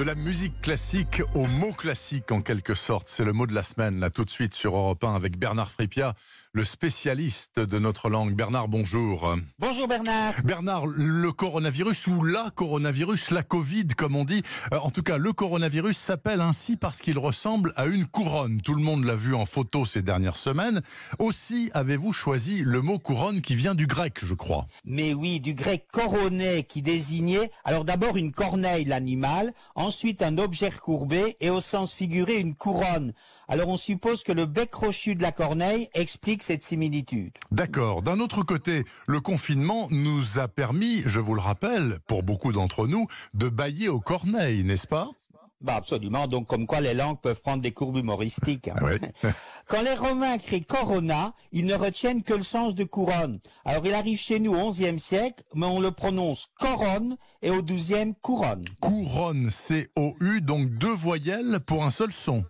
De la musique classique au mot classique en quelque sorte. C'est le mot de la semaine, là tout de suite sur Europe 1 avec Bernard Fripia, le spécialiste de notre langue. Bernard, bonjour. Bonjour Bernard. Bernard, le coronavirus ou la coronavirus, la Covid comme on dit, euh, en tout cas le coronavirus s'appelle ainsi parce qu'il ressemble à une couronne. Tout le monde l'a vu en photo ces dernières semaines. Aussi avez-vous choisi le mot couronne qui vient du grec, je crois. Mais oui, du grec coroné qui désignait alors d'abord une corneille, l'animal, ensuite un objet courbé et au sens figuré une couronne. Alors on suppose que le bec crochu de la corneille explique cette similitude. D'accord. D'un autre côté, le confinement nous a permis, je vous le rappelle, pour beaucoup d'entre nous, de bailler aux corneilles, n'est-ce pas? Bah absolument, donc comme quoi les langues peuvent prendre des courbes humoristiques. hein. Oui. Quand les Romains créent corona, ils ne retiennent que le sens de couronne. Alors il arrive chez nous au XIe siècle, mais on le prononce coronne et au XIIe couronne. Couronne, C-O-U, donc deux voyelles pour un seul son.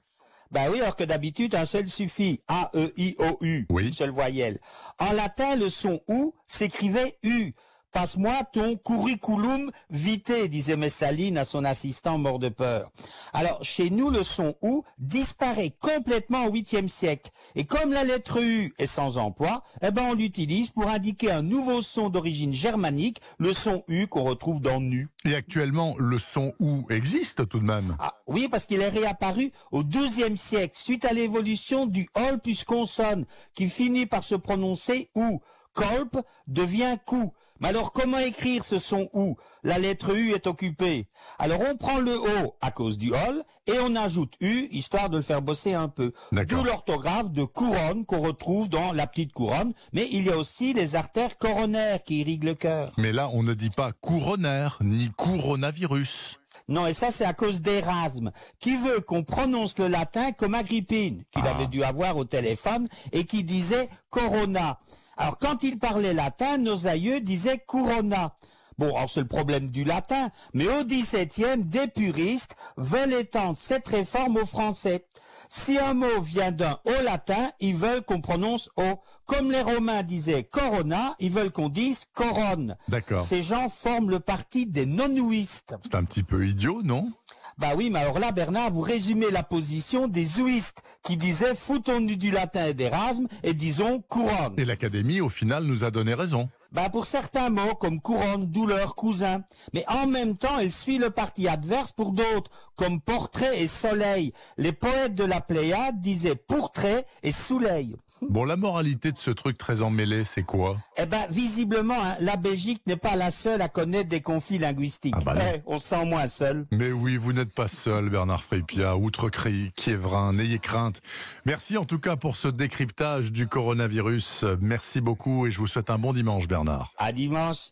Bah oui, alors que d'habitude un seul suffit, A-E-I-O-U, Oui. une seule voyelle. En latin, le son OU s'écrivait U. Passe-moi ton curriculum vitae, disait Messaline à son assistant mort de peur. Alors, chez nous, le son OU disparaît complètement au 8e siècle. Et comme la lettre U est sans emploi, eh ben, on l'utilise pour indiquer un nouveau son d'origine germanique, le son U qu'on retrouve dans nu. Et actuellement, le son OU existe tout de même. Ah, oui, parce qu'il est réapparu au XIIe siècle, suite à l'évolution du hall plus consonne, qui finit par se prononcer ou. Colp devient cou. Mais alors, comment écrire ce son ou La lettre U est occupée. Alors, on prend le O à cause du hall et on ajoute U, histoire de le faire bosser un peu. D'où l'orthographe de couronne qu'on retrouve dans la petite couronne. Mais il y a aussi les artères coronaires qui irriguent le cœur. Mais là, on ne dit pas couronnaire ni coronavirus. Non, et ça c'est à cause d'Erasme, qui veut qu'on prononce le latin comme Agrippine, qu'il Ah. avait dû avoir au téléphone, et qui disait corona. Alors quand il parlait latin, nos aïeux disaient corona. Bon, alors c'est le problème du latin, mais au XVIIe, des puristes veulent étendre cette réforme au français. Si un mot vient d'un haut latin, ils veulent qu'on prononce O. Comme les Romains disaient corona, ils veulent qu'on dise coronne. D'accord. Ces gens forment le parti des non-ouistes. C'est un petit peu idiot, non? Bah oui, mais alors là, Bernard, vous résumez la position des zouistes qui disaient foutons-nous du latin et d'Erasme et disons couronne. Et l'Académie, au final, nous a donné raison. Bah pour certains mots comme couronne, douleur, cousin. Mais en même temps, elle suit le parti adverse pour d'autres, comme portrait et soleil. Les poètes de la Pléiade disaient portrait et soleil. Bon, la moralité de ce truc très emmêlé, c'est quoi? Eh ben, visiblement, hein, la Belgique n'est pas la seule à connaître des conflits linguistiques. Ah bah. Eh, on se sent moins seul. Mais oui, vous n'êtes pas seul, Bernard Frépia, Outre-Cri, Kievrin, n'ayez crainte. Merci en tout cas pour ce décryptage du coronavirus. Merci beaucoup et je vous souhaite un bon dimanche, Bernard. À dimanche.